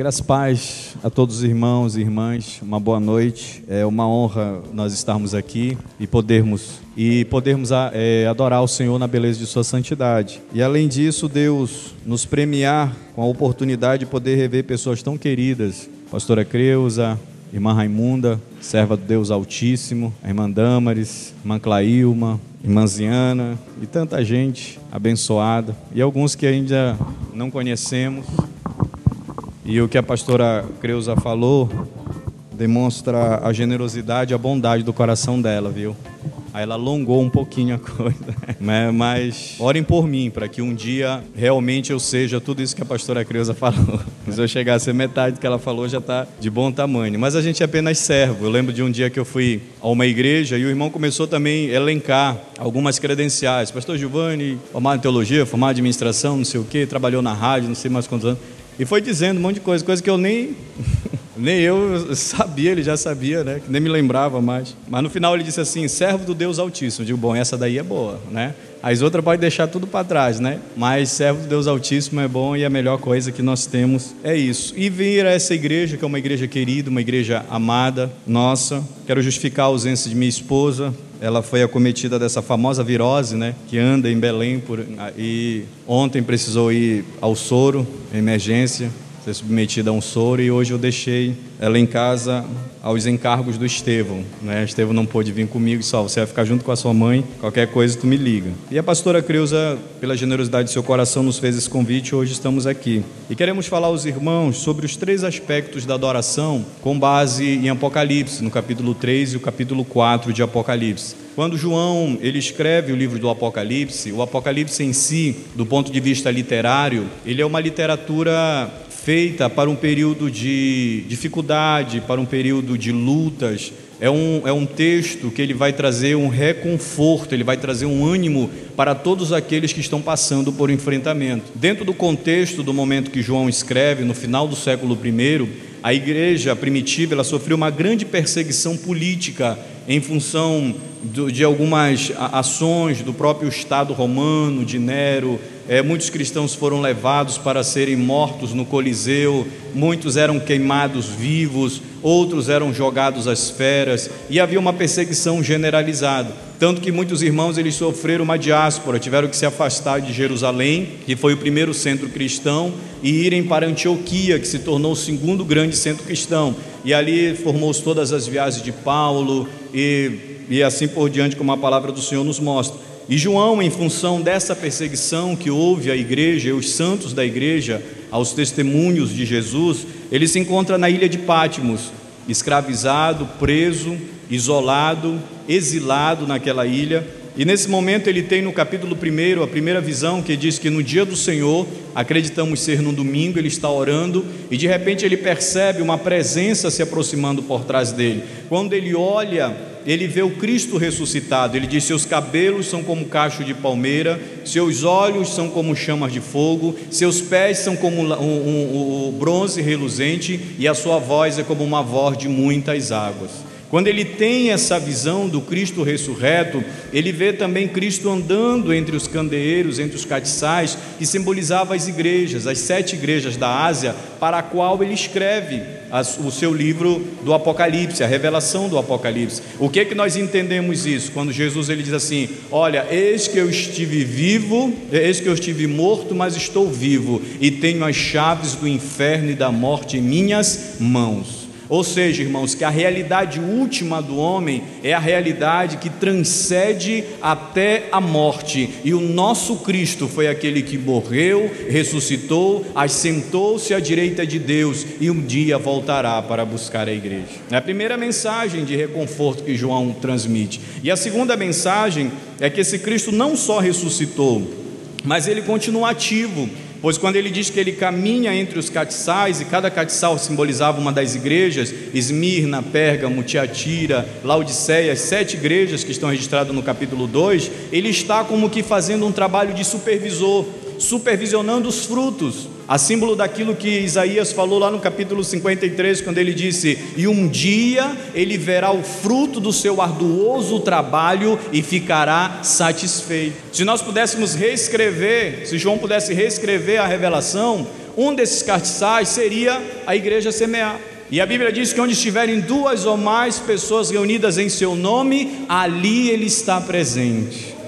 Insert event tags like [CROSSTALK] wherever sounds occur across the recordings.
Graças paz a todos os irmãos e irmãs, uma boa noite. É uma honra nós estarmos aqui e podermos e podermos é, adorar o Senhor na beleza de Sua santidade. E além disso, Deus nos premiar com a oportunidade de poder rever pessoas tão queridas, Pastora Creuza, Irmã Raimunda, serva do Deus Altíssimo, a irmã Damares, irmã Clailma, irmã Ziana e tanta gente abençoada e alguns que ainda não conhecemos. E o que a pastora Creuza falou demonstra a generosidade e a bondade do coração dela, viu? Aí ela alongou um pouquinho a [LAUGHS] coisa. Né? Mas orem por mim, para que um dia realmente eu seja tudo isso que a pastora Creuza falou. [LAUGHS] Se eu chegar a ser metade do que ela falou, já está de bom tamanho. Mas a gente é apenas servo. Eu lembro de um dia que eu fui a uma igreja e o irmão começou também a elencar algumas credenciais. Pastor Giovanni, formado em teologia, formado em administração, não sei o quê, trabalhou na rádio, não sei mais quantos anos. E foi dizendo um monte de coisa, coisa que eu nem, [LAUGHS] nem eu sabia, ele já sabia, né? Nem me lembrava mais. Mas no final ele disse assim: servo do Deus Altíssimo. Eu digo, bom, essa daí é boa, né? As outras pode deixar tudo para trás, né? Mas servo do Deus Altíssimo é bom e a melhor coisa que nós temos é isso. E vir a essa igreja, que é uma igreja querida, uma igreja amada, nossa. Quero justificar a ausência de minha esposa. Ela foi acometida dessa famosa virose, né? Que anda em Belém por, e ontem precisou ir ao soro, emergência ser submetida a um soro e hoje eu deixei ela em casa aos encargos do Estevão. Né? Estevão não pôde vir comigo, só você vai ficar junto com a sua mãe, qualquer coisa tu me liga. E a pastora Creuza, pela generosidade de seu coração, nos fez esse convite e hoje estamos aqui. E queremos falar aos irmãos sobre os três aspectos da adoração com base em Apocalipse, no capítulo 3 e o capítulo 4 de Apocalipse. Quando João ele escreve o livro do Apocalipse, o Apocalipse em si, do ponto de vista literário, ele é uma literatura feita para um período de dificuldade, para um período de lutas. É um, é um texto que ele vai trazer um reconforto, ele vai trazer um ânimo para todos aqueles que estão passando por enfrentamento. Dentro do contexto do momento que João escreve, no final do século I, a igreja primitiva ela sofreu uma grande perseguição política em função de algumas ações do próprio Estado romano, de Nero. É, muitos cristãos foram levados para serem mortos no Coliseu, muitos eram queimados vivos, outros eram jogados às feras, e havia uma perseguição generalizada. Tanto que muitos irmãos eles sofreram uma diáspora, tiveram que se afastar de Jerusalém, que foi o primeiro centro cristão, e irem para Antioquia, que se tornou o segundo grande centro cristão. E ali formou-se todas as viagens de Paulo e, e assim por diante, como a palavra do Senhor nos mostra. E João, em função dessa perseguição que houve à igreja, os santos da igreja, aos testemunhos de Jesus, ele se encontra na ilha de Pátimos, escravizado, preso, isolado, exilado naquela ilha. E nesse momento ele tem no capítulo 1 a primeira visão que diz que no dia do Senhor, acreditamos ser no domingo, ele está orando e de repente ele percebe uma presença se aproximando por trás dele. Quando ele olha, ele vê o Cristo ressuscitado. Ele diz: Seus cabelos são como cacho de palmeira, seus olhos são como chamas de fogo, seus pés são como um, um, um bronze reluzente, e a sua voz é como uma voz de muitas águas. Quando ele tem essa visão do Cristo ressurreto, ele vê também Cristo andando entre os candeeiros, entre os castiçais, que simbolizava as igrejas, as sete igrejas da Ásia, para a qual ele escreve o seu livro do Apocalipse, a revelação do Apocalipse. O que é que nós entendemos isso? Quando Jesus ele diz assim: "Olha, eis que eu estive vivo, eis que eu estive morto, mas estou vivo e tenho as chaves do inferno e da morte em minhas mãos." Ou seja, irmãos, que a realidade última do homem é a realidade que transcende até a morte. E o nosso Cristo foi aquele que morreu, ressuscitou, assentou-se à direita de Deus e um dia voltará para buscar a igreja. É a primeira mensagem de reconforto que João transmite. E a segunda mensagem é que esse Cristo não só ressuscitou, mas ele continua ativo Pois quando ele diz que ele caminha entre os catiçais, e cada catiçal simbolizava uma das igrejas, Esmirna, Pérgamo, Tiatira, Laodiceia, sete igrejas que estão registradas no capítulo 2, ele está como que fazendo um trabalho de supervisor, supervisionando os frutos, a símbolo daquilo que Isaías falou lá no capítulo 53, quando ele disse: E um dia ele verá o fruto do seu arduoso trabalho e ficará satisfeito. Se nós pudéssemos reescrever, se João pudesse reescrever a revelação, um desses castiçais seria a igreja semear. E a Bíblia diz que onde estiverem duas ou mais pessoas reunidas em seu nome, ali ele está presente.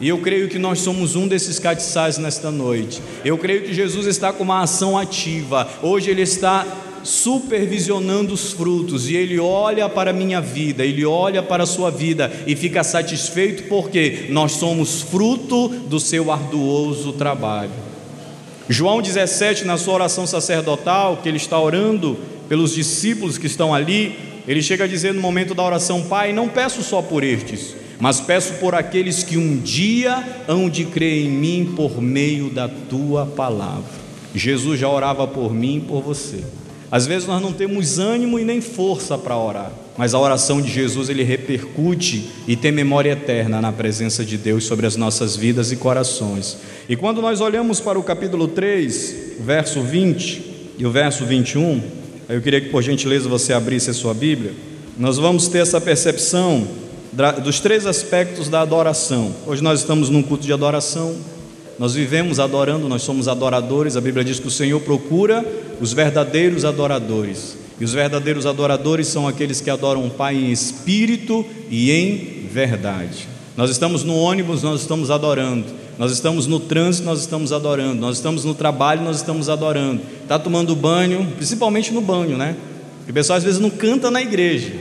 E eu creio que nós somos um desses catiçais nesta noite. Eu creio que Jesus está com uma ação ativa. Hoje ele está supervisionando os frutos e ele olha para a minha vida, ele olha para a sua vida e fica satisfeito porque nós somos fruto do seu arduoso trabalho. João 17, na sua oração sacerdotal, que ele está orando pelos discípulos que estão ali, ele chega a dizer no momento da oração: Pai, não peço só por estes mas peço por aqueles que um dia hão de crer em mim por meio da tua palavra. Jesus já orava por mim e por você. Às vezes nós não temos ânimo e nem força para orar, mas a oração de Jesus ele repercute e tem memória eterna na presença de Deus sobre as nossas vidas e corações. E quando nós olhamos para o capítulo 3, verso 20 e o verso 21, eu queria que por gentileza você abrisse a sua Bíblia, nós vamos ter essa percepção dos três aspectos da adoração. Hoje nós estamos num culto de adoração, nós vivemos adorando, nós somos adoradores. A Bíblia diz que o Senhor procura os verdadeiros adoradores. E os verdadeiros adoradores são aqueles que adoram o Pai em espírito e em verdade. Nós estamos no ônibus, nós estamos adorando. Nós estamos no trânsito, nós estamos adorando. Nós estamos no trabalho, nós estamos adorando. Está tomando banho, principalmente no banho, né? O pessoal às vezes não canta na igreja,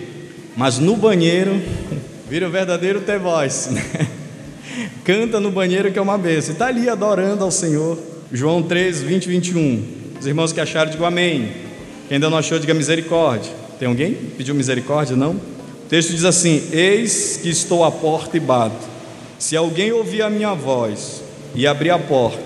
mas no banheiro Vira o verdadeiro The Voice. Né? Canta no banheiro que é uma bênção. Está ali adorando ao Senhor. João 3, 20 e 21. Os irmãos que acharam, digam amém. Quem ainda não achou, diga misericórdia. Tem alguém? Pediu misericórdia? Não? O texto diz assim: Eis que estou à porta e bato. Se alguém ouvir a minha voz e abrir a porta,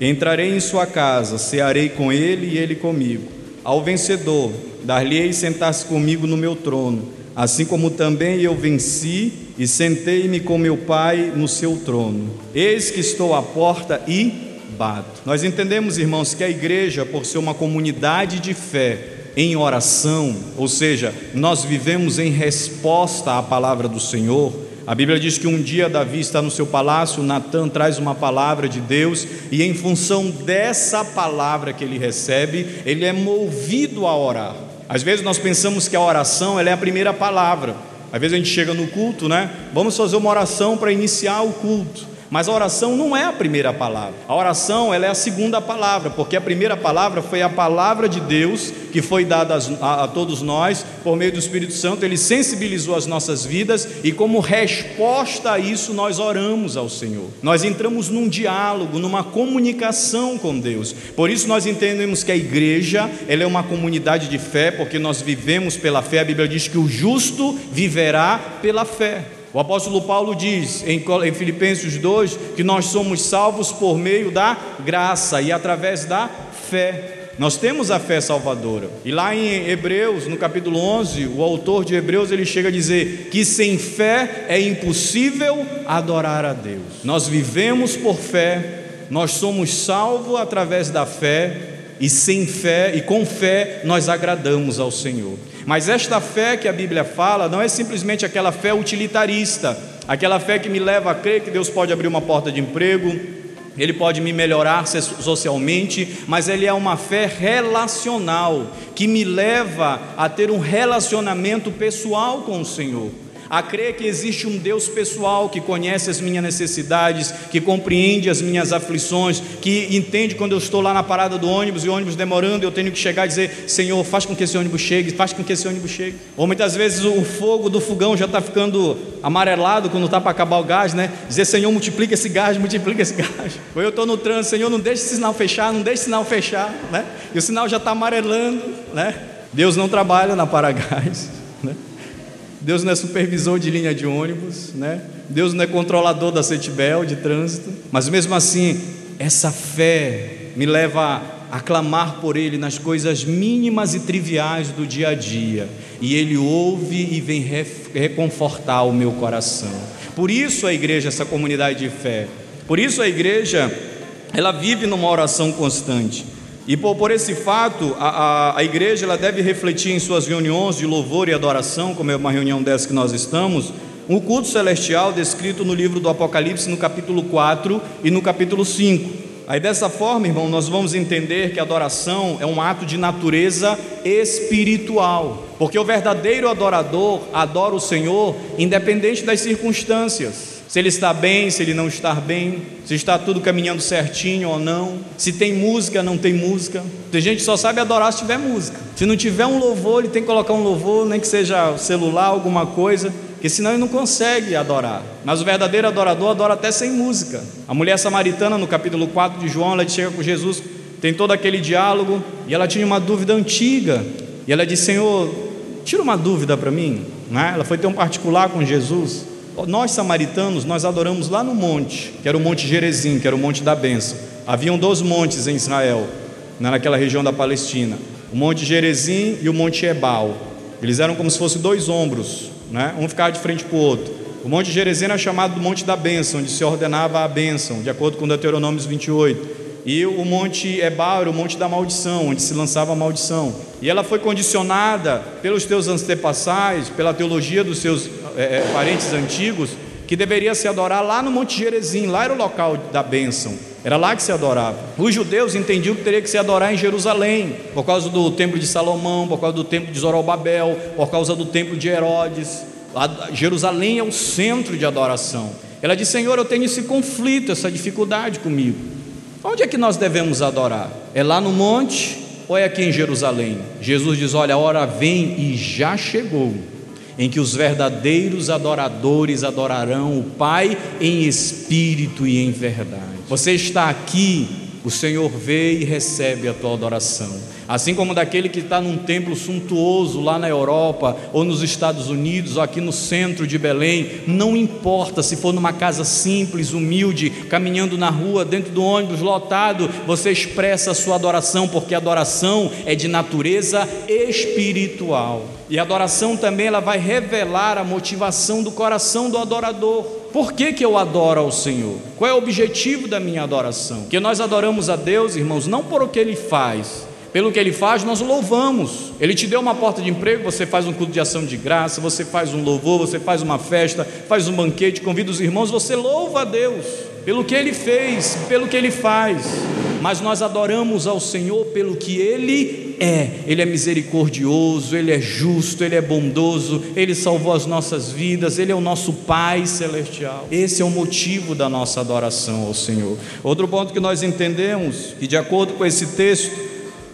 entrarei em sua casa, cearei com ele e ele comigo. Ao vencedor, dar-lhe-ei sentar-se comigo no meu trono assim como também eu venci e sentei-me com meu Pai no seu trono. Eis que estou à porta e bato. Nós entendemos, irmãos, que a igreja, por ser uma comunidade de fé em oração, ou seja, nós vivemos em resposta à palavra do Senhor. A Bíblia diz que um dia Davi está no seu palácio, Natan traz uma palavra de Deus, e em função dessa palavra que ele recebe, ele é movido a orar. Às vezes nós pensamos que a oração é a primeira palavra. Às vezes a gente chega no culto, né? Vamos fazer uma oração para iniciar o culto. Mas a oração não é a primeira palavra. A oração ela é a segunda palavra, porque a primeira palavra foi a palavra de Deus que foi dada a, a, todos nós por meio do Espírito Santo. Ele sensibilizou as nossas vidas e como resposta a isso nós oramos ao Senhor. Nós entramos num diálogo, numa comunicação com Deus. Por isso nós entendemos que a igreja ela é uma comunidade de fé, porque nós vivemos pela fé. A Bíblia diz que o justo viverá pela fé. O apóstolo Paulo diz em Filipenses 2 que nós somos salvos por meio da graça e através da fé. Nós temos a fé salvadora. E lá em Hebreus, no capítulo 11, o autor de Hebreus ele chega a dizer que sem fé é impossível adorar a Deus. Nós vivemos por fé, nós somos salvos através da fé e sem fé e com fé nós agradamos ao Senhor. Mas esta fé que a Bíblia fala não é simplesmente aquela fé utilitarista, aquela fé que me leva a crer que Deus pode abrir uma porta de emprego, ele pode me melhorar socialmente, mas ele é uma fé relacional, que me leva a ter um relacionamento pessoal com o Senhor a crer que existe um Deus pessoal que conhece as minhas necessidades, que compreende as minhas aflições, que entende quando eu estou lá na parada do ônibus e o ônibus demorando, eu tenho que chegar e dizer: Senhor, faz com que esse ônibus chegue, faz com que esse ônibus chegue. Ou muitas vezes o fogo do fogão já está ficando amarelado quando está para acabar o gás, né? Dizer: Senhor, multiplica esse gás, multiplica esse gás. Ou eu estou no trânsito, Senhor, não deixe esse sinal fechar, não deixe o sinal fechar, né? E o sinal já está amarelando, né? Deus não trabalha na Paragás? Deus não é supervisor de linha de ônibus, né? Deus não é controlador da Setibel de trânsito, mas mesmo assim, essa fé me leva a clamar por Ele nas coisas mínimas e triviais do dia a dia, e Ele ouve e vem reconfortar o meu coração. Por isso a igreja, essa comunidade de fé, por isso a igreja, ela vive numa oração constante. E por, por esse fato, a, a, a, igreja ela deve refletir em suas reuniões de louvor e adoração, como é uma reunião dessa que nós estamos, um culto celestial descrito no livro do Apocalipse, no capítulo 4 e no capítulo 5. Aí dessa forma, irmão, nós vamos entender que a adoração é um ato de natureza espiritual, porque o verdadeiro adorador adora o Senhor independente das circunstâncias se ele está bem, se ele não está bem, se está tudo caminhando certinho ou não, se tem música, não tem música. Tem gente que só sabe adorar se tiver música. Se não tiver um louvor, ele tem que colocar um louvor, nem que seja celular, alguma coisa, porque senão ele não consegue adorar. Mas o verdadeiro adorador adora até sem música. A mulher samaritana, no capítulo 4 de João, ela chega com Jesus, tem todo aquele diálogo, e ela tinha uma dúvida antiga, e ela disse: Senhor, tira uma dúvida para mim. Né? Ela foi ter um particular com Jesus. Nós samaritanos, nós adoramos lá no monte, que era o Monte Gerezim, que era o Monte da Bênção. Haviam dois montes em Israel, naquela região da Palestina: o Monte Gerezim e o Monte Ebal. Eles eram como se fossem dois ombros, né? um ficava de frente para o outro. O Monte Gerezim era chamado do Monte da Bênção, onde se ordenava a bênção, de acordo com Deuteronômio 28. E o Monte Ebal era o Monte da Maldição, onde se lançava a maldição. E ela foi condicionada pelos teus antepassados, pela teologia dos seus é, é, parentes antigos, que deveria se adorar lá no Monte Gerezim, lá era o local da bênção, era lá que se adorava. Os judeus entendiam que teria que se adorar em Jerusalém, por causa do templo de Salomão, por causa do templo de Zorobabel, por causa do templo de Herodes. Jerusalém é o centro de adoração. Ela disse: Senhor, eu tenho esse conflito, essa dificuldade comigo. Onde é que nós devemos adorar? É lá no monte ou é aqui em Jerusalém? Jesus diz: Olha, a hora vem e já chegou em que os verdadeiros adoradores adorarão o Pai em espírito e em verdade. Você está aqui, o Senhor vê e recebe a tua adoração. Assim como daquele que está num templo suntuoso lá na Europa, ou nos Estados Unidos, ou aqui no centro de Belém, não importa se for numa casa simples, humilde, caminhando na rua, dentro do ônibus lotado, você expressa a sua adoração, porque a adoração é de natureza espiritual. E a adoração também ela vai revelar a motivação do coração do adorador. Por que, que eu adoro ao Senhor? Qual é o objetivo da minha adoração? Que nós adoramos a Deus, irmãos, não por o que Ele faz, pelo que ele faz, nós louvamos. Ele te deu uma porta de emprego, você faz um culto de ação de graça, você faz um louvor, você faz uma festa, faz um banquete, convida os irmãos, você louva a Deus pelo que ele fez, pelo que ele faz. Mas nós adoramos ao Senhor pelo que ele é. Ele é misericordioso, ele é justo, ele é bondoso, ele salvou as nossas vidas, ele é o nosso Pai celestial. Esse é o motivo da nossa adoração ao Senhor. Outro ponto que nós entendemos, que de acordo com esse texto,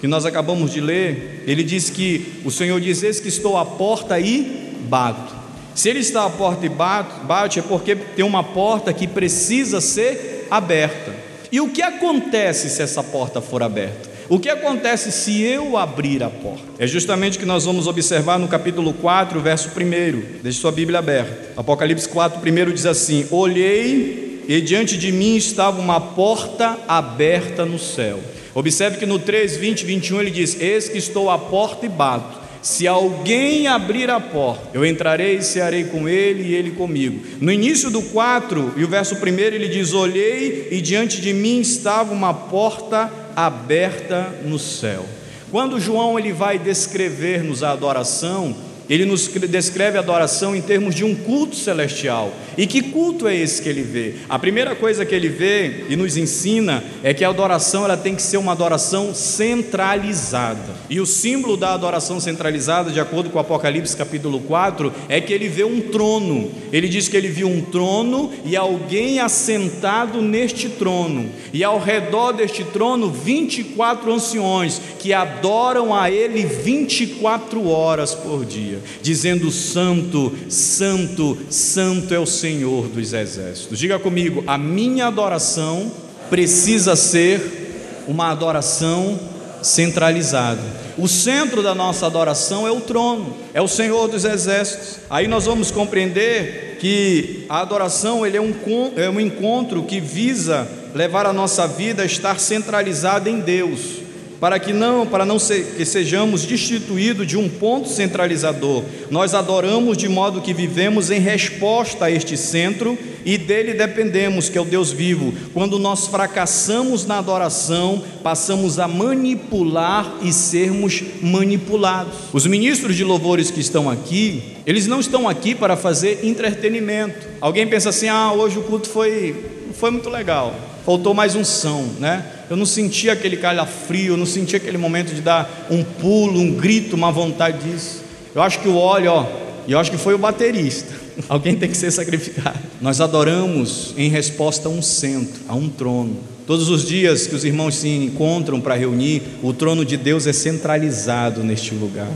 que nós acabamos de ler, ele diz que o Senhor diz: Eis que estou à porta e bato. Se ele está à porta e bate, é porque tem uma porta que precisa ser aberta. E o que acontece se essa porta for aberta? O que acontece se eu abrir a porta? É justamente o que nós vamos observar no capítulo 4, verso 1. Deixe sua Bíblia aberta. Apocalipse 4, 1 diz assim: Olhei e diante de mim estava uma porta aberta no céu. Observe que no 3, 20, 21 ele diz: Eis que estou à porta e bato. Se alguém abrir a porta, eu entrarei e cearei com ele e ele comigo. No início do 4 e o verso 1 ele diz: Olhei e diante de mim estava uma porta aberta no céu. Quando João ele vai descrever-nos a adoração, ele nos descreve a adoração em termos de um culto celestial. E que culto é esse que ele vê? A primeira coisa que ele vê e nos ensina é que a adoração ela tem que ser uma adoração centralizada. E o símbolo da adoração centralizada, de acordo com Apocalipse capítulo 4, é que ele vê um trono. Ele diz que ele viu um trono e alguém assentado neste trono. E ao redor deste trono, 24 anciões que adoram a ele 24 horas por dia dizendo: Santo, Santo, Santo é o Senhor dos exércitos. Diga comigo: a minha adoração precisa ser uma adoração centralizada. O centro da nossa adoração é o trono, é o Senhor dos exércitos. Aí nós vamos compreender que a adoração ele é, um, é um encontro que visa levar a nossa vida a estar centralizada em Deus. Para que não, para não que sejamos destituídos de um ponto centralizador. Nós adoramos de modo que vivemos em resposta a este centro e dele dependemos, que é o Deus vivo. Quando nós fracassamos na adoração, passamos a manipular e sermos manipulados. Os ministros de louvores que estão aqui, eles não estão aqui para fazer entretenimento. Alguém pensa assim: "Ah, hoje o culto foi foi muito legal. Faltou mais um som, né? Eu não senti aquele calafrio, eu não senti aquele momento de dar um pulo, um grito, uma vontade disso. Eu acho que o óleo, ó, e eu acho que foi o baterista. [LAUGHS] Alguém tem que ser sacrificado. Nós adoramos em resposta a um centro, a um trono. Todos os dias que os irmãos se encontram para reunir, o trono de Deus é centralizado neste lugar.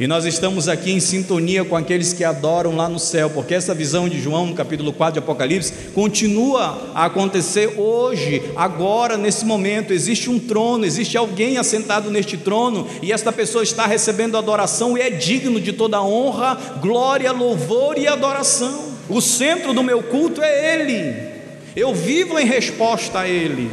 E nós estamos aqui em sintonia com aqueles que adoram lá no céu, porque essa visão de João, no capítulo 4 de Apocalipse, continua a acontecer hoje, agora, nesse momento. Existe um trono, existe alguém assentado neste trono, e esta pessoa está recebendo adoração e é digno de toda honra, glória, louvor e adoração. O centro do meu culto é Ele, eu vivo em resposta a Ele.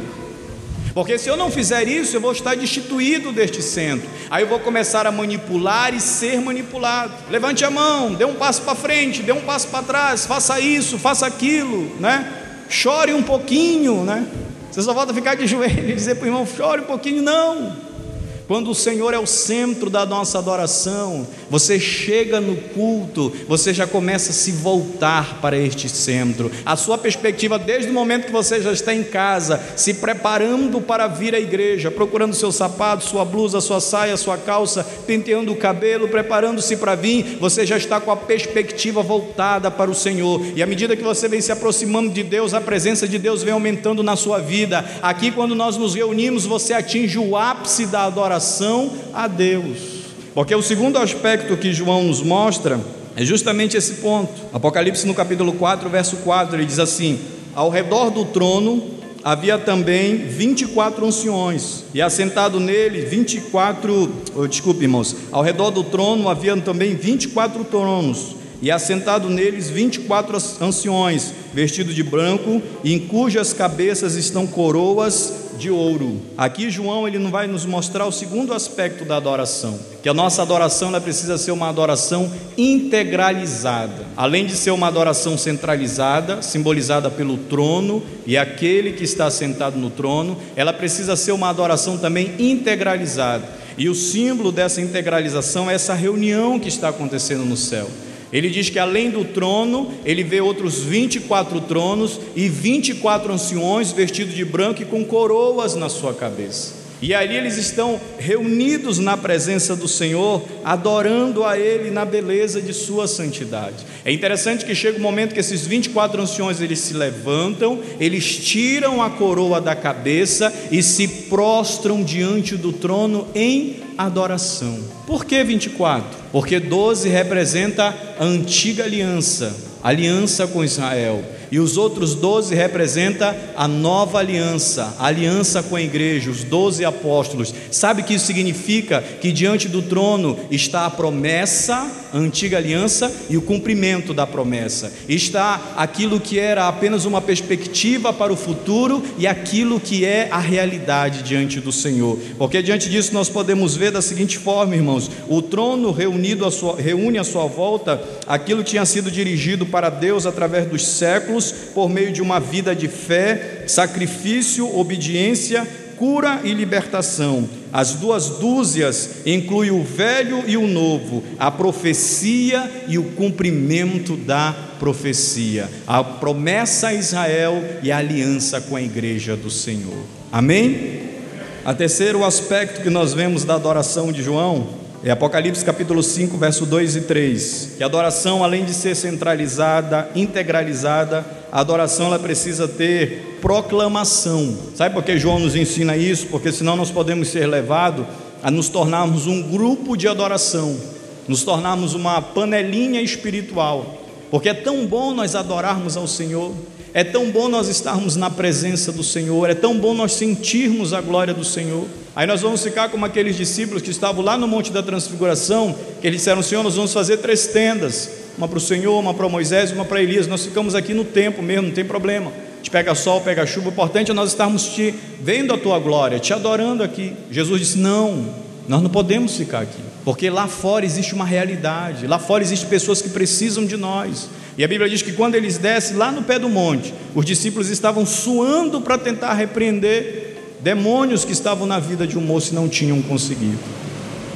Porque se eu não fizer isso, eu vou estar destituído deste centro. Aí eu vou começar a manipular e ser manipulado. Levante a mão, dê um passo para frente, dê um passo para trás, faça isso, faça aquilo, né? Chore um pouquinho, né? Você só volta a ficar de [LAUGHS] joelho e dizer para o irmão: chore um pouquinho, não. Quando o Senhor é o centro da nossa adoração, você chega no culto, você já começa a se voltar para este centro. A sua perspectiva, desde o momento que você já está em casa, se preparando para vir à igreja, procurando seu sapato, sua blusa, sua saia, sua calça, penteando o cabelo, preparando-se para vir, você já está com a perspectiva voltada para o Senhor. E à medida que você vem se aproximando de Deus, a presença de Deus vem aumentando na sua vida. Aqui, quando nós nos reunimos, você atinge o ápice da adoração adoração a Deus. Porque o segundo aspecto que João nos mostra é justamente esse ponto. Apocalipse no capítulo 4, verso 4, ele diz assim: Ao redor do trono havia também 24 anciões, e assentado nele 24, oh, desculpe, irmãos, ao redor do trono havia também 24 tronos, e assentado neles 24 anciões, vestidos de branco, em cujas cabeças estão coroas de ouro. Aqui João ele não vai nos mostrar o segundo aspecto da adoração, que a nossa adoração ela precisa ser uma adoração integralizada. Além de ser uma adoração centralizada, simbolizada pelo trono e aquele que está sentado no trono, ela precisa ser uma adoração também integralizada. E o símbolo dessa integralização é essa reunião que está acontecendo no céu. Ele diz que além do trono, ele vê outros 24 tronos e 24 anciões vestidos de branco e com coroas na sua cabeça. E ali eles estão reunidos na presença do Senhor, adorando a Ele na beleza de Sua santidade. É interessante que chega o um momento que esses 24 anciões eles se levantam, eles tiram a coroa da cabeça e se prostram diante do trono em adoração. Por que 24? Porque 12 representa a antiga aliança, aliança com Israel e os outros doze representa a nova aliança, a aliança com a igreja, os doze apóstolos. Sabe que isso significa? Que diante do trono está a promessa, a antiga aliança e o cumprimento da promessa. Está aquilo que era apenas uma perspectiva para o futuro e aquilo que é a realidade diante do Senhor. Porque diante disso nós podemos ver da seguinte forma, irmãos: o trono reunido a sua, reúne à sua volta aquilo que tinha sido dirigido para Deus através dos séculos por meio de uma vida de fé, sacrifício, obediência, cura e libertação. As duas dúzias incluem o velho e o novo, a profecia e o cumprimento da profecia, a promessa a Israel e a aliança com a igreja do Senhor. Amém? A terceiro aspecto que nós vemos da adoração de João é Apocalipse capítulo 5, verso 2 e 3. Que a adoração, além de ser centralizada, integralizada, a adoração ela precisa ter proclamação. Sabe por que João nos ensina isso? Porque senão nós podemos ser levados a nos tornarmos um grupo de adoração, nos tornarmos uma panelinha espiritual. Porque é tão bom nós adorarmos ao Senhor, é tão bom nós estarmos na presença do Senhor, é tão bom nós sentirmos a glória do Senhor. Aí nós vamos ficar como aqueles discípulos que estavam lá no Monte da Transfiguração, que eles disseram: Senhor, nós vamos fazer três tendas: uma para o Senhor, uma para Moisés uma para Elias. Nós ficamos aqui no tempo mesmo, não tem problema. te pega sol, pega chuva, o importante é nós estarmos te vendo a tua glória, te adorando aqui. Jesus disse: Não, nós não podemos ficar aqui, porque lá fora existe uma realidade, lá fora existem pessoas que precisam de nós. E a Bíblia diz que quando eles descem lá no pé do monte, os discípulos estavam suando para tentar repreender demônios que estavam na vida de um moço e não tinham conseguido.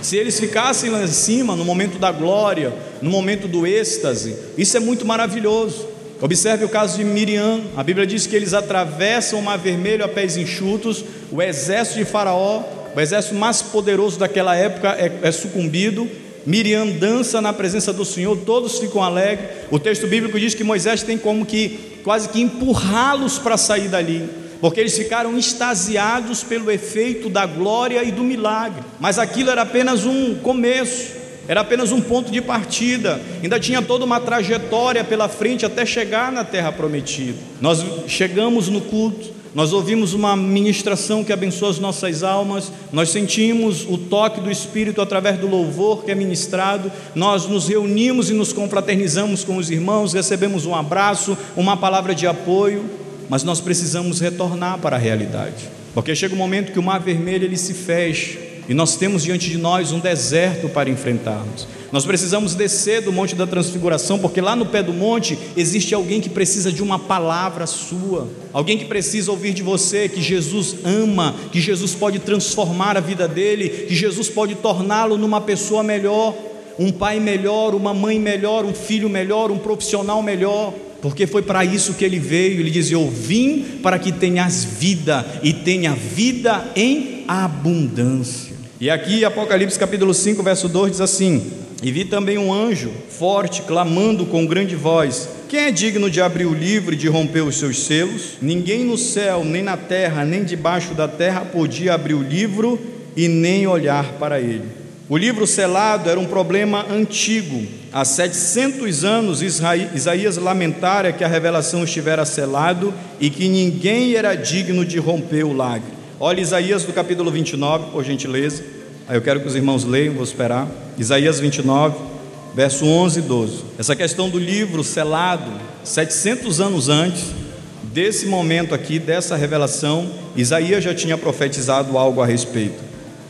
Se eles ficassem lá em cima, no momento da glória, no momento do êxtase, isso é muito maravilhoso. Observe o caso de Miriam. A Bíblia diz que eles atravessam o mar vermelho a pés enxutos, o exército de Faraó, o exército mais poderoso daquela época, é, é sucumbido. Miriam dança na presença do Senhor, todos ficam alegres. O texto bíblico diz que Moisés tem como que quase que empurrá-los para sair dali porque eles ficaram extasiados pelo efeito da glória e do milagre. Mas aquilo era apenas um começo, era apenas um ponto de partida, ainda tinha toda uma trajetória pela frente até chegar na terra prometida. Nós chegamos no culto, nós ouvimos uma ministração que abençoa as nossas almas, nós sentimos o toque do Espírito através do louvor que é ministrado, nós nos reunimos e nos confraternizamos com os irmãos, recebemos um abraço, uma palavra de apoio, mas nós precisamos retornar para a realidade, porque chega um momento que o mar vermelho ele se fecha. E nós temos diante de nós um deserto para enfrentarmos. Nós precisamos descer do Monte da Transfiguração, porque lá no pé do monte existe alguém que precisa de uma palavra sua, alguém que precisa ouvir de você que Jesus ama, que Jesus pode transformar a vida dele, que Jesus pode torná-lo numa pessoa melhor, um pai melhor, uma mãe melhor, um filho melhor, um profissional melhor porque foi para isso que ele veio. Ele dizia: Eu vim para que tenhas vida e tenha vida em abundância. E aqui, Apocalipse capítulo 5, verso 2 diz assim: E vi também um anjo forte clamando com grande voz: Quem é digno de abrir o livro e de romper os seus selos? Ninguém no céu, nem na terra, nem debaixo da terra podia abrir o livro e nem olhar para ele. O livro selado era um problema antigo. Há 700 anos Isaías lamentara que a revelação estivera selado e que ninguém era digno de romper o lagre. Olha Isaías do capítulo 29, por gentileza. Aí eu quero que os irmãos leiam, vou esperar. Isaías 29, verso 11 e 12. Essa questão do livro selado, 700 anos antes desse momento aqui, dessa revelação, Isaías já tinha profetizado algo a respeito.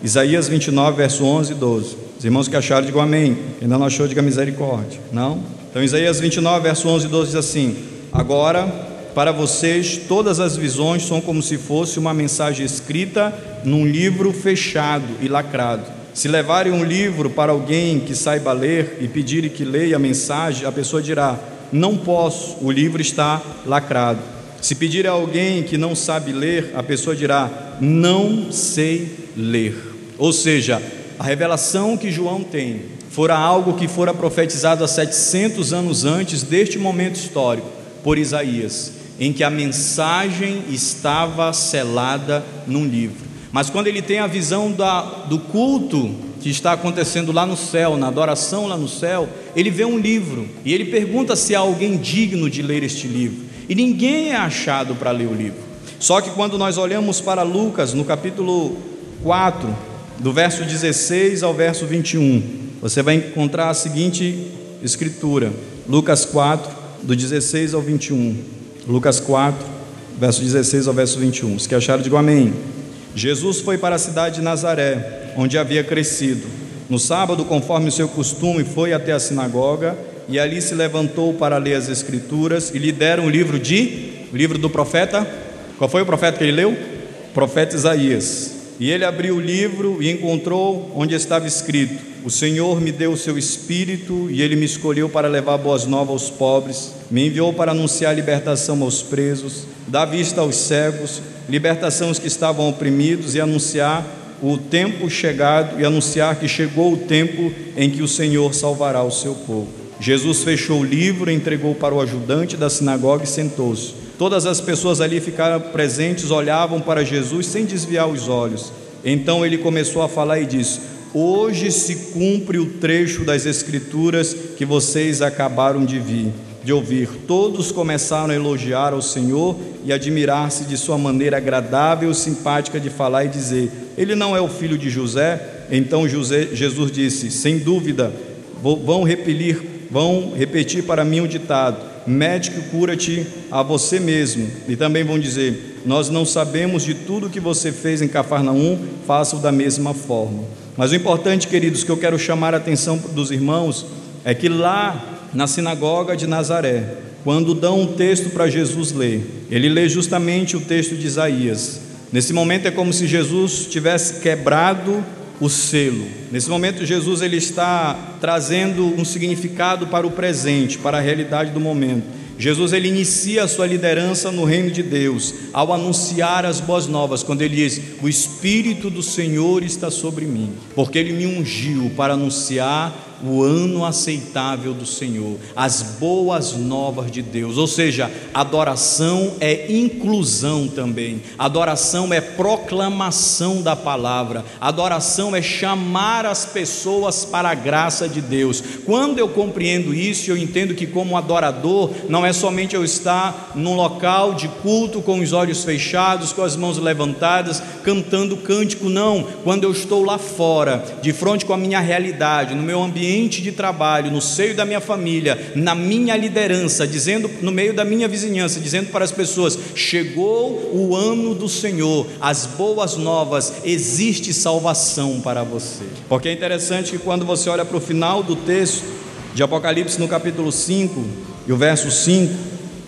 Isaías 29, verso 11 e 12. Os irmãos que acharam, digam amém. Quem ainda não achou, diga misericórdia. Não? Então, Isaías 29, verso 11 e 12 diz assim: Agora, para vocês, todas as visões são como se fosse uma mensagem escrita num livro fechado e lacrado. Se levarem um livro para alguém que saiba ler e pedirem que leia a mensagem, a pessoa dirá: Não posso, o livro está lacrado. Se pedir a alguém que não sabe ler, a pessoa dirá: Não sei ler. Ou seja, a revelação que João tem fora algo que fora profetizado há 700 anos antes deste momento histórico por Isaías, em que a mensagem estava selada num livro. Mas quando ele tem a visão da, do culto que está acontecendo lá no céu, na adoração lá no céu, ele vê um livro e ele pergunta se há alguém digno de ler este livro. E ninguém é achado para ler o livro. Só que quando nós olhamos para Lucas, no capítulo 4, do verso 16 ao verso 21, você vai encontrar a seguinte escritura: Lucas 4, do 16 ao 21. Lucas 4, verso 16 ao verso 21. Se que acharam, digam amém. Jesus foi para a cidade de Nazaré, onde havia crescido. No sábado, conforme o seu costume, foi até a sinagoga e ali se levantou para ler as escrituras e lhe deram o livro de o livro do profeta. Qual foi o profeta que ele leu? O profeta Isaías. E ele abriu o livro e encontrou onde estava escrito: O Senhor me deu o seu espírito e ele me escolheu para levar boas novas aos pobres, me enviou para anunciar libertação aos presos, dar vista aos cegos, libertação aos que estavam oprimidos e anunciar o tempo chegado e anunciar que chegou o tempo em que o Senhor salvará o seu povo. Jesus fechou o livro, entregou para o ajudante da sinagoga e sentou-se. Todas as pessoas ali ficaram presentes, olhavam para Jesus sem desviar os olhos. Então ele começou a falar e disse: Hoje se cumpre o trecho das Escrituras que vocês acabaram de vir, de ouvir. Todos começaram a elogiar ao Senhor e admirar-se de sua maneira agradável e simpática de falar e dizer: Ele não é o filho de José? Então José, Jesus disse: Sem dúvida, vão repelir vão repetir para mim o ditado: médico, cura-te a você mesmo. E também vão dizer: Nós não sabemos de tudo que você fez em Cafarnaum, faça-o da mesma forma. Mas o importante, queridos, que eu quero chamar a atenção dos irmãos é que lá na sinagoga de Nazaré, quando dão um texto para Jesus ler, ele lê justamente o texto de Isaías. Nesse momento é como se Jesus tivesse quebrado o selo. Nesse momento Jesus ele está trazendo um significado para o presente, para a realidade do momento. Jesus ele inicia a sua liderança no reino de Deus ao anunciar as boas novas, quando ele diz: "O espírito do Senhor está sobre mim, porque ele me ungiu para anunciar o ano aceitável do Senhor, as boas novas de Deus. Ou seja, adoração é inclusão também, adoração é proclamação da palavra, adoração é chamar as pessoas para a graça de Deus. Quando eu compreendo isso, eu entendo que, como adorador, não é somente eu estar num local de culto com os olhos fechados, com as mãos levantadas, cantando cântico, não. Quando eu estou lá fora, de frente com a minha realidade, no meu ambiente, ambiente de trabalho, no seio da minha família, na minha liderança, dizendo no meio da minha vizinhança, dizendo para as pessoas: chegou o ano do Senhor, as boas novas, existe salvação para você. Porque é interessante que quando você olha para o final do texto de Apocalipse no capítulo 5 e o verso 5,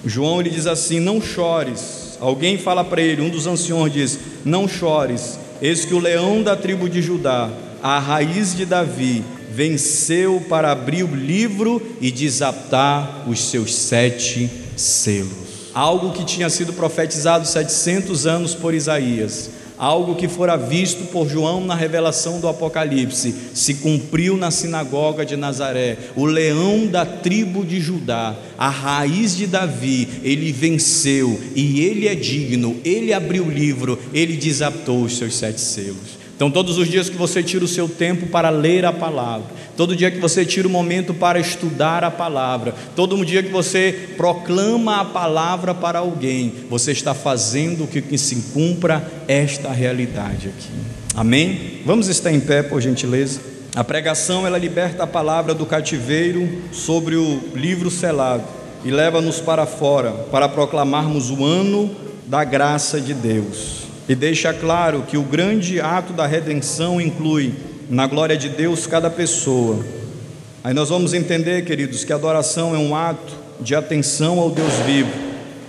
João ele diz assim: Não chores. Alguém fala para ele, um dos anciões diz: Não chores, eis que o leão da tribo de Judá, a raiz de Davi, venceu para abrir o livro e desatar os seus sete selos. Algo que tinha sido profetizado 700 anos por Isaías, algo que fora visto por João na revelação do Apocalipse, se cumpriu na sinagoga de Nazaré. O leão da tribo de Judá, a raiz de Davi, ele venceu e ele é digno, ele abriu o livro, ele desatou os seus sete selos. Então, todos os dias que você tira o seu tempo para ler a palavra, todo dia que você tira o momento para estudar a palavra, todo dia que você proclama a palavra para alguém, você está fazendo que se cumpra esta realidade aqui. Amém? Vamos estar em pé, por gentileza. A pregação ela liberta a palavra do cativeiro sobre o livro selado e leva-nos para fora para proclamarmos o ano da graça de Deus e deixa claro que o grande ato da redenção inclui na glória de Deus cada pessoa. Aí nós vamos entender, queridos, que a adoração é um ato de atenção ao Deus vivo,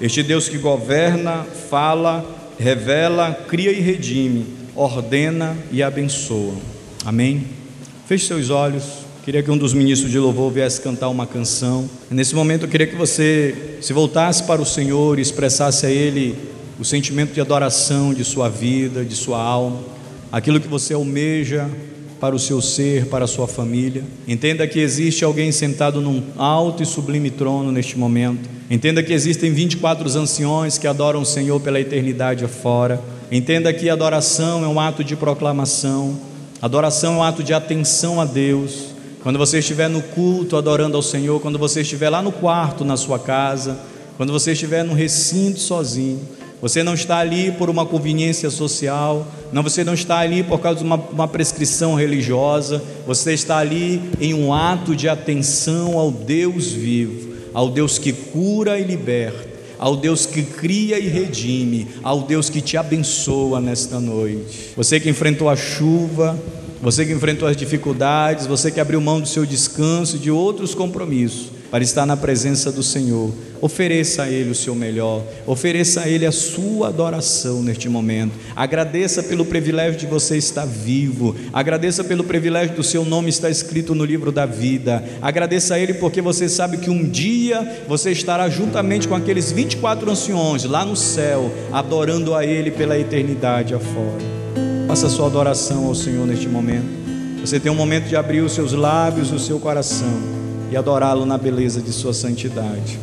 este Deus que governa, fala, revela, cria e redime, ordena e abençoa. Amém? Feche seus olhos. Queria que um dos ministros de louvor viesse cantar uma canção. Nesse momento eu queria que você se voltasse para o Senhor e expressasse a Ele o sentimento de adoração de sua vida, de sua alma, aquilo que você almeja para o seu ser, para a sua família. Entenda que existe alguém sentado num alto e sublime trono neste momento. Entenda que existem 24 anciões que adoram o Senhor pela eternidade afora. Entenda que adoração é um ato de proclamação, adoração é um ato de atenção a Deus. Quando você estiver no culto adorando ao Senhor, quando você estiver lá no quarto na sua casa, quando você estiver no recinto sozinho, você não está ali por uma conveniência social, não, você não está ali por causa de uma, uma prescrição religiosa, você está ali em um ato de atenção ao Deus vivo, ao Deus que cura e liberta, ao Deus que cria e redime, ao Deus que te abençoa nesta noite. Você que enfrentou a chuva, você que enfrentou as dificuldades, você que abriu mão do seu descanso e de outros compromissos para estar na presença do Senhor. Ofereça a Ele o seu melhor, ofereça a Ele a sua adoração neste momento. Agradeça pelo privilégio de você estar vivo, agradeça pelo privilégio do seu nome estar escrito no livro da vida. Agradeça a Ele porque você sabe que um dia você estará juntamente com aqueles 24 anciões lá no céu, adorando a Ele pela eternidade afora. Faça a sua adoração ao Senhor neste momento. Você tem um momento de abrir os seus lábios, o seu coração e adorá-lo na beleza de Sua santidade.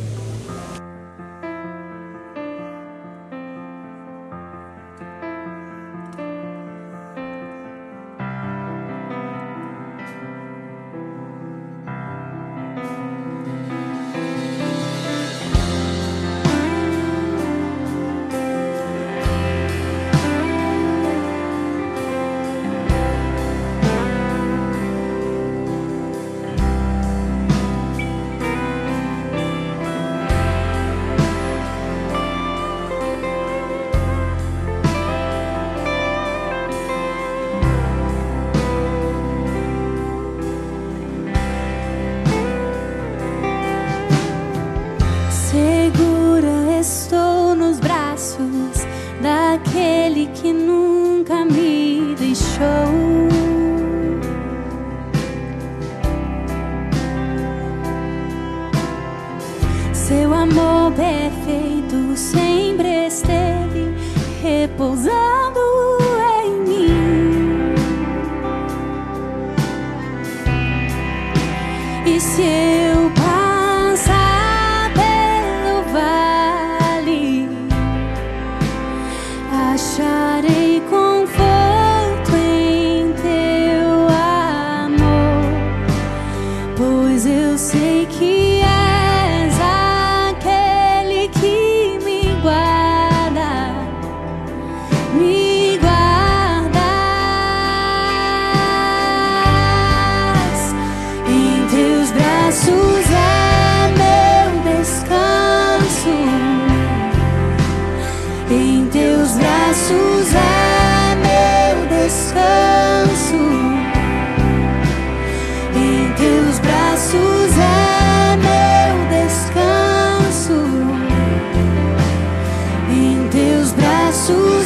Segura estou nos braços daquele que nunca me deixou. Seu amor perfeito sempre esteve repousando. to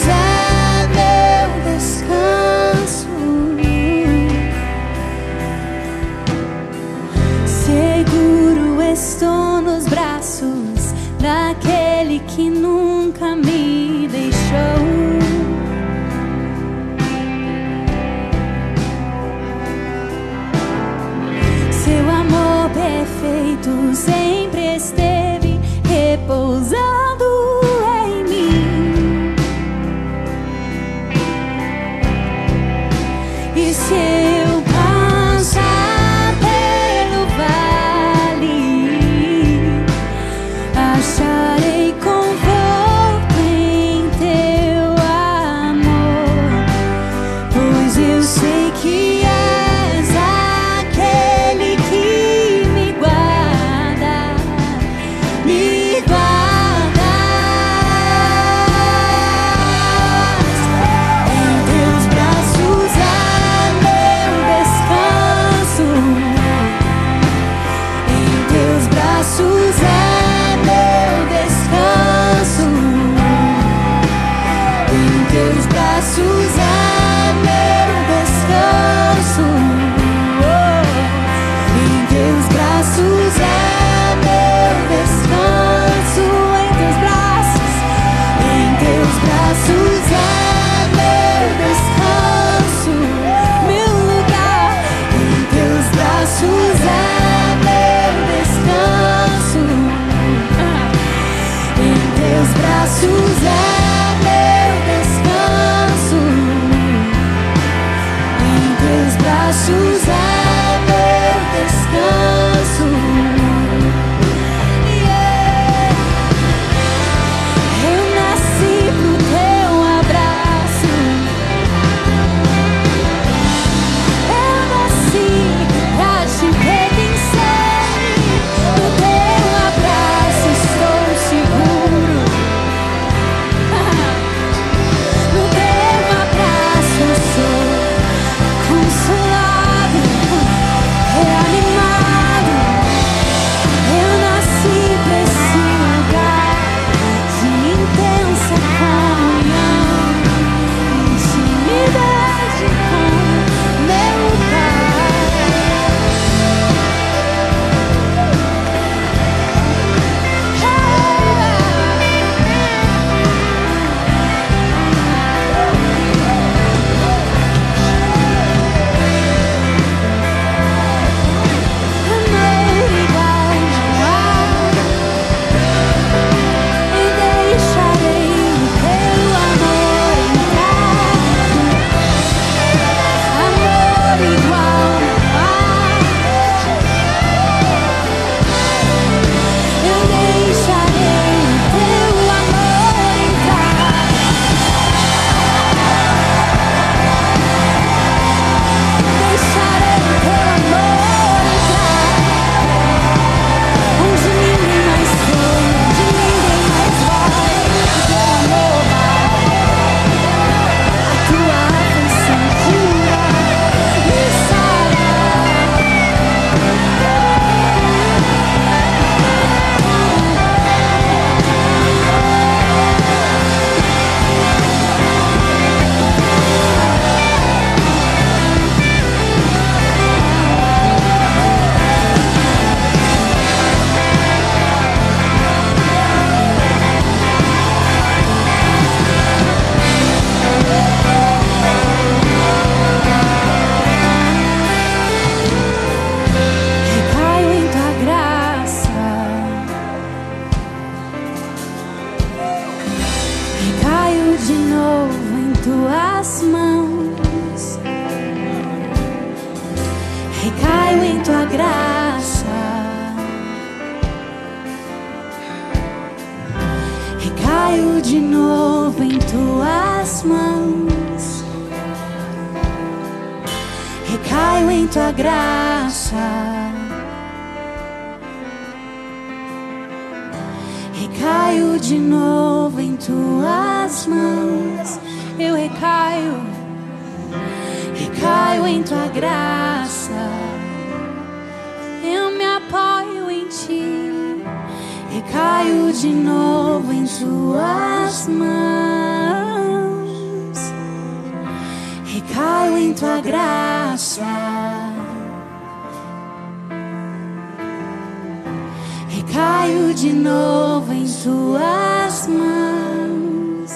Recaio de novo em tuas mãos.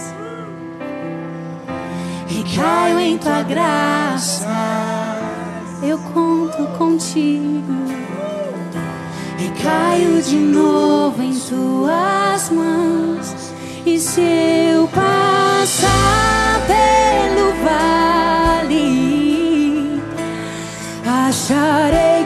Recaio em tua graça. Eu conto contigo. Recaio de novo em tuas mãos. E se eu passar pelo vale, acharei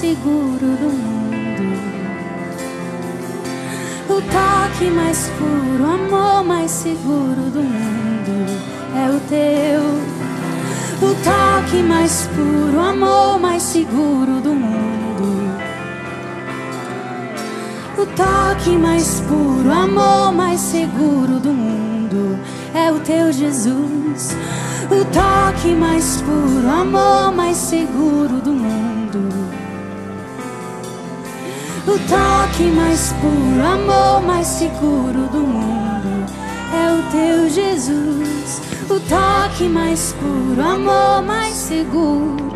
seguro do mundo. O toque mais puro, amor mais seguro do mundo é o teu. O toque mais puro, amor mais seguro do mundo. O toque mais puro, amor mais seguro do mundo é o teu Jesus. O toque mais puro, amor mais seguro do mundo. O toque mais puro, amor mais seguro do mundo é o teu Jesus. O toque mais puro, amor mais seguro.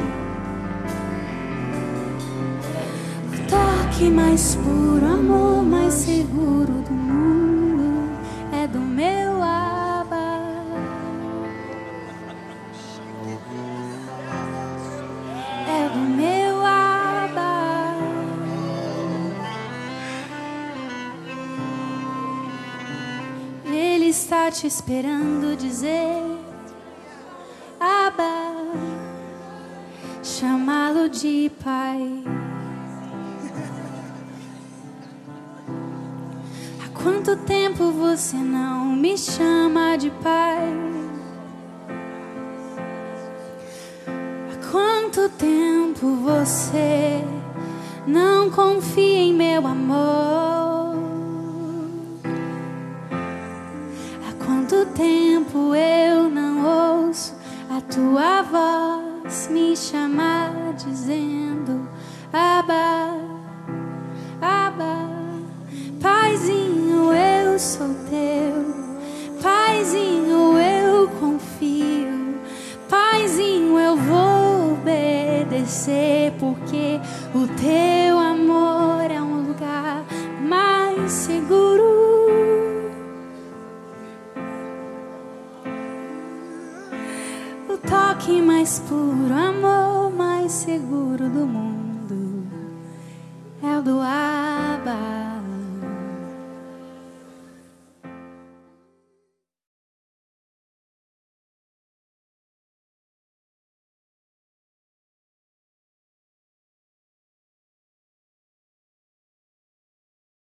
O toque mais puro, amor mais seguro do mundo te esperando dizer Abba, chamá-lo de pai. Há quanto tempo você não me chama de pai? Há quanto tempo você. Não confie em meu amor. Tua voz me chamar dizendo: Abba, Abba, Paizinho, eu sou teu. Paizinho, eu confio. Paizinho, eu vou obedecer, porque o teu O